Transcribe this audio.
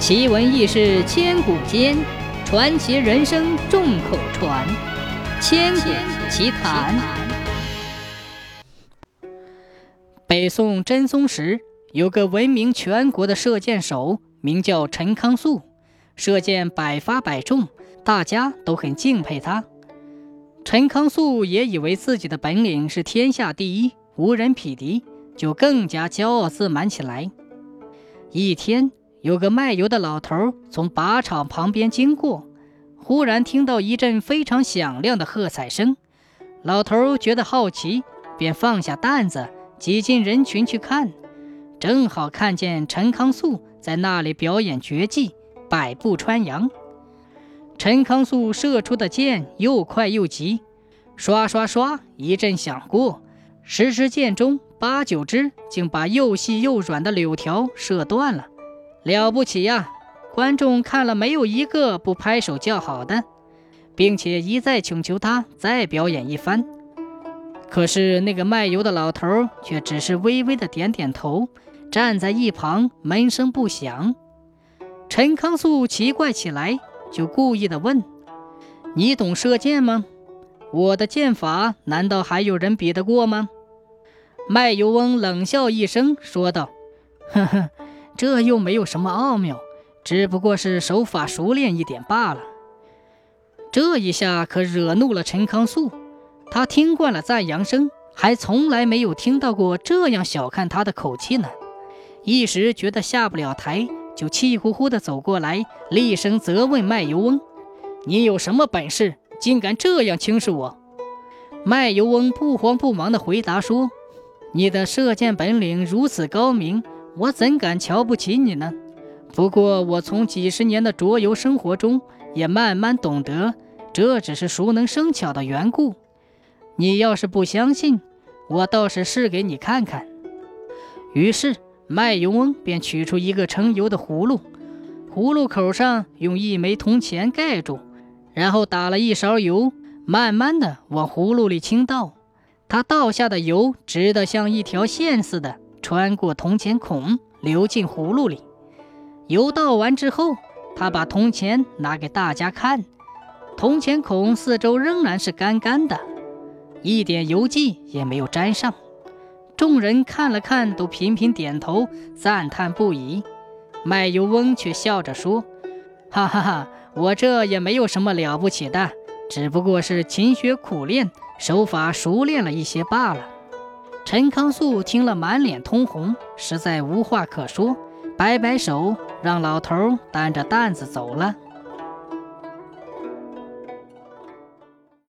奇闻异事千古间，传奇人生众口传。千古奇谈。北宋真宗时，有个闻名全国的射箭手，名叫陈康肃，射箭百发百中，大家都很敬佩他。陈康肃也以为自己的本领是天下第一，无人匹敌，就更加骄傲自满起来。一天。有个卖油的老头从靶场旁边经过，忽然听到一阵非常响亮的喝彩声。老头觉得好奇，便放下担子，挤进人群去看。正好看见陈康肃在那里表演绝技——百步穿杨。陈康肃射出的箭又快又急，刷刷刷一阵响过，十支箭中八九支竟把又细又软的柳条射断了。了不起呀！观众看了没有一个不拍手叫好的，并且一再请求他再表演一番。可是那个卖油的老头却只是微微的点点头，站在一旁闷声不响。陈康肃奇怪起来，就故意的问：“你懂射箭吗？我的箭法难道还有人比得过吗？”卖油翁冷笑一声，说道：“呵呵。”这又没有什么奥妙，只不过是手法熟练一点罢了。这一下可惹怒了陈康肃，他听惯了赞扬声，还从来没有听到过这样小看他的口气呢。一时觉得下不了台，就气呼呼地走过来，厉声责问卖油翁：“你有什么本事，竟敢这样轻视我？”卖油翁不慌不忙地回答说：“你的射箭本领如此高明。”我怎敢瞧不起你呢？不过我从几十年的桌游生活中也慢慢懂得，这只是熟能生巧的缘故。你要是不相信，我倒是试给你看看。于是卖油翁便取出一个盛油的葫芦，葫芦口上用一枚铜钱盖住，然后打了一勺油，慢慢的往葫芦里倾倒。他倒下的油直得像一条线似的。穿过铜钱孔，流进葫芦里。油倒完之后，他把铜钱拿给大家看，铜钱孔四周仍然是干干的，一点油迹也没有沾上。众人看了看，都频频点头，赞叹不已。卖油翁却笑着说：“哈哈哈，我这也没有什么了不起的，只不过是勤学苦练，手法熟练了一些罢了。”陈康肃听了，满脸通红，实在无话可说，摆摆手，让老头担着担子走了。